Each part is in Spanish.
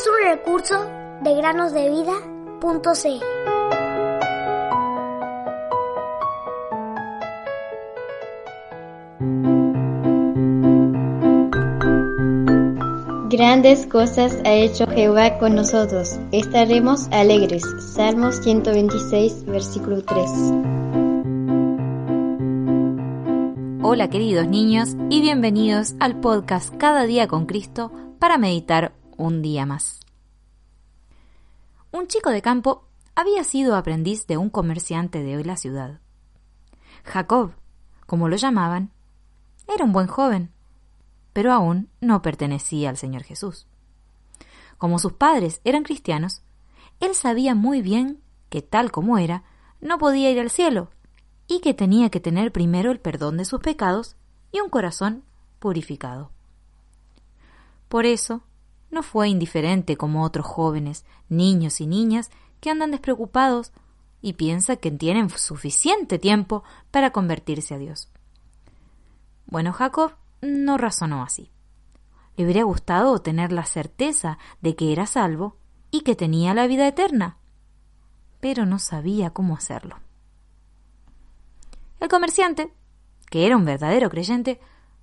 es un recurso de granosdevida.cl. Grandes cosas ha hecho Jehová con nosotros. Estaremos alegres. Salmos 126, versículo 3. Hola queridos niños y bienvenidos al podcast Cada día con Cristo para meditar un día más. Un chico de campo había sido aprendiz de un comerciante de la ciudad. Jacob, como lo llamaban, era un buen joven pero aún no pertenecía al Señor Jesús. Como sus padres eran cristianos, él sabía muy bien que tal como era, no podía ir al cielo y que tenía que tener primero el perdón de sus pecados y un corazón purificado. Por eso, no fue indiferente como otros jóvenes, niños y niñas que andan despreocupados y piensa que tienen suficiente tiempo para convertirse a Dios. Bueno, Jacob no razonó así. Le hubiera gustado tener la certeza de que era salvo y que tenía la vida eterna, pero no sabía cómo hacerlo. El comerciante, que era un verdadero creyente,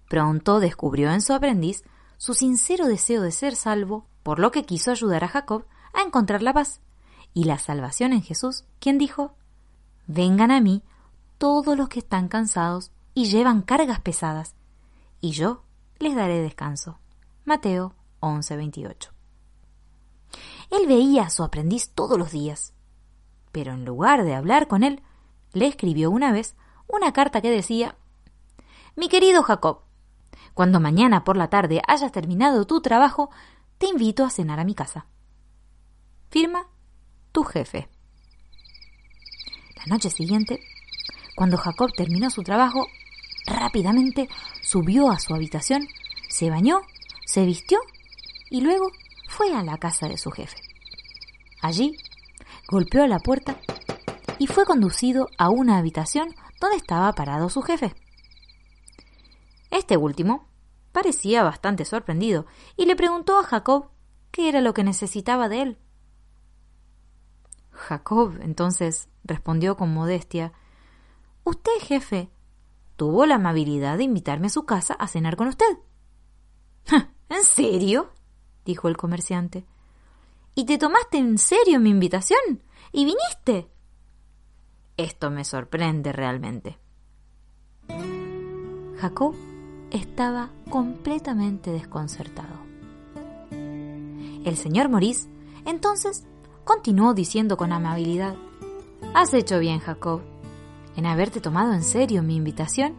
pronto descubrió en su aprendiz su sincero deseo de ser salvo, por lo que quiso ayudar a Jacob a encontrar la paz y la salvación en Jesús, quien dijo, Vengan a mí todos los que están cansados y llevan cargas pesadas, y yo les daré descanso. Mateo 11:28. Él veía a su aprendiz todos los días, pero en lugar de hablar con él, le escribió una vez una carta que decía Mi querido Jacob, cuando mañana por la tarde hayas terminado tu trabajo, te invito a cenar a mi casa. Firma tu jefe. La noche siguiente, cuando Jacob terminó su trabajo, Rápidamente subió a su habitación, se bañó, se vistió y luego fue a la casa de su jefe. Allí golpeó la puerta y fue conducido a una habitación donde estaba parado su jefe. Este último parecía bastante sorprendido y le preguntó a Jacob qué era lo que necesitaba de él. Jacob entonces respondió con modestia Usted, jefe, tuvo la amabilidad de invitarme a su casa a cenar con usted. ¿En serio? dijo el comerciante. ¿Y te tomaste en serio mi invitación? ¿Y viniste? Esto me sorprende realmente. Jacob estaba completamente desconcertado. El señor Maurice entonces continuó diciendo con amabilidad Has hecho bien, Jacob en haberte tomado en serio mi invitación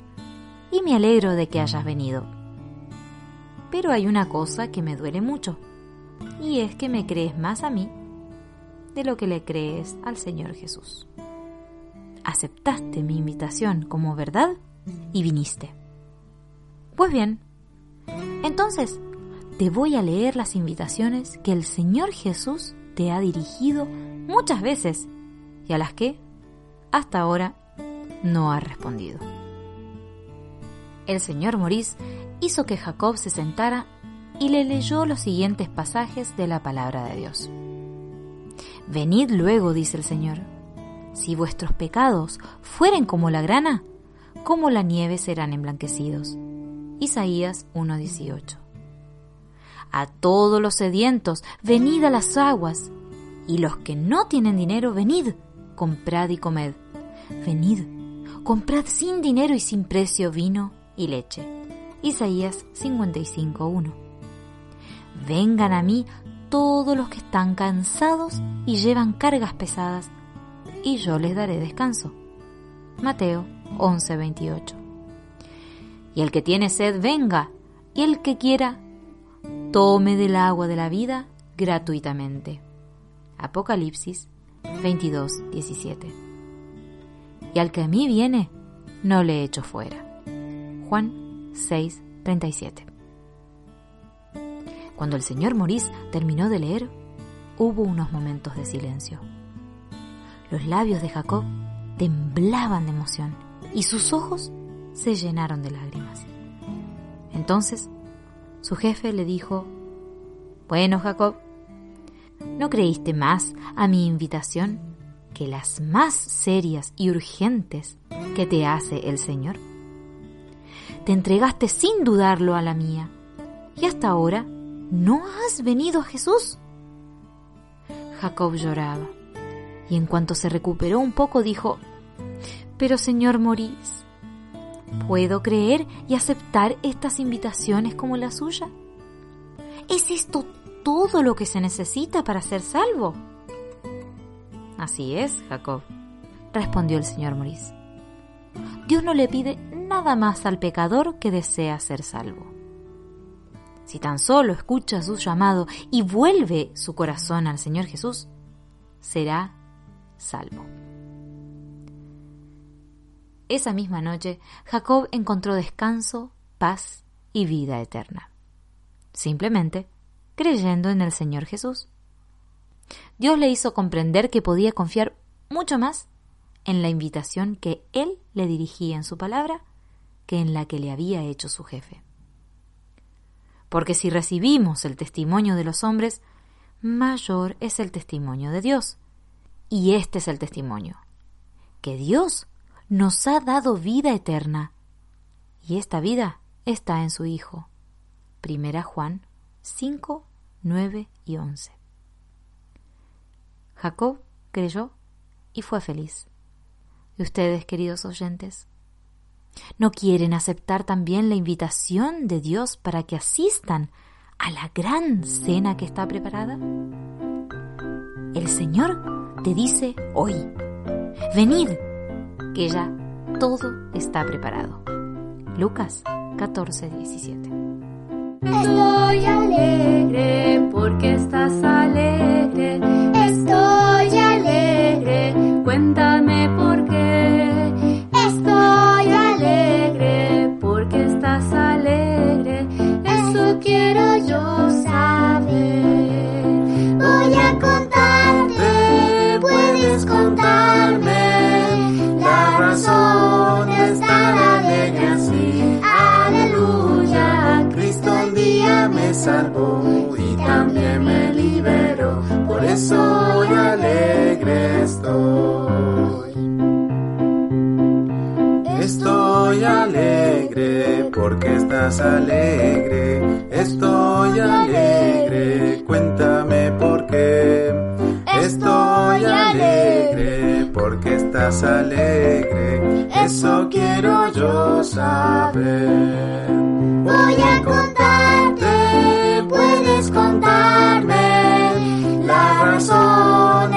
y me alegro de que hayas venido. Pero hay una cosa que me duele mucho, y es que me crees más a mí de lo que le crees al Señor Jesús. Aceptaste mi invitación como verdad y viniste. Pues bien, entonces te voy a leer las invitaciones que el Señor Jesús te ha dirigido muchas veces y a las que, hasta ahora, no ha respondido. El señor Maurice hizo que Jacob se sentara y le leyó los siguientes pasajes de la palabra de Dios. Venid luego, dice el Señor, si vuestros pecados fueren como la grana, como la nieve serán emblanquecidos. Isaías 1:18. A todos los sedientos, venid a las aguas, y los que no tienen dinero, venid, comprad y comed. Venid, comprad sin dinero y sin precio vino y leche. Isaías 55.1. Vengan a mí todos los que están cansados y llevan cargas pesadas, y yo les daré descanso. Mateo 11:28. Y el que tiene sed, venga, y el que quiera, tome del agua de la vida gratuitamente. Apocalipsis 22:17 y al que a mí viene, no le echo fuera. Juan 6, 37. Cuando el señor Maurice terminó de leer, hubo unos momentos de silencio. Los labios de Jacob temblaban de emoción y sus ojos se llenaron de lágrimas. Entonces, su jefe le dijo, Bueno, Jacob, ¿No creíste más a mi invitación que las más serias y urgentes que te hace el Señor? Te entregaste sin dudarlo a la mía y hasta ahora no has venido a Jesús. Jacob lloraba y en cuanto se recuperó un poco dijo, Pero señor Morís, ¿puedo creer y aceptar estas invitaciones como la suya? ¿Es esto todo lo que se necesita para ser salvo? Así es, Jacob, respondió el señor Morís. Dios no le pide nada más al pecador que desea ser salvo. Si tan solo escucha su llamado y vuelve su corazón al Señor Jesús, será salvo. Esa misma noche, Jacob encontró descanso, paz y vida eterna. Simplemente creyendo en el Señor Jesús. Dios le hizo comprender que podía confiar mucho más en la invitación que Él le dirigía en su palabra que en la que le había hecho su jefe. Porque si recibimos el testimonio de los hombres, mayor es el testimonio de Dios. Y este es el testimonio, que Dios nos ha dado vida eterna, y esta vida está en su Hijo. Primera Juan 5, 9 y 11. Jacob creyó y fue feliz. ¿Y ustedes, queridos oyentes? ¿No quieren aceptar también la invitación de Dios para que asistan a la gran cena que está preparada? El Señor te dice hoy, venid, que ya todo está preparado. Lucas 14, 17. Estoy alegre porque estás hoy alegre estoy. Estoy alegre porque estás alegre, estoy alegre, cuéntame por qué. Estoy alegre porque estás alegre, eso quiero yo saber. Voy a contarte, puedes contarme la razón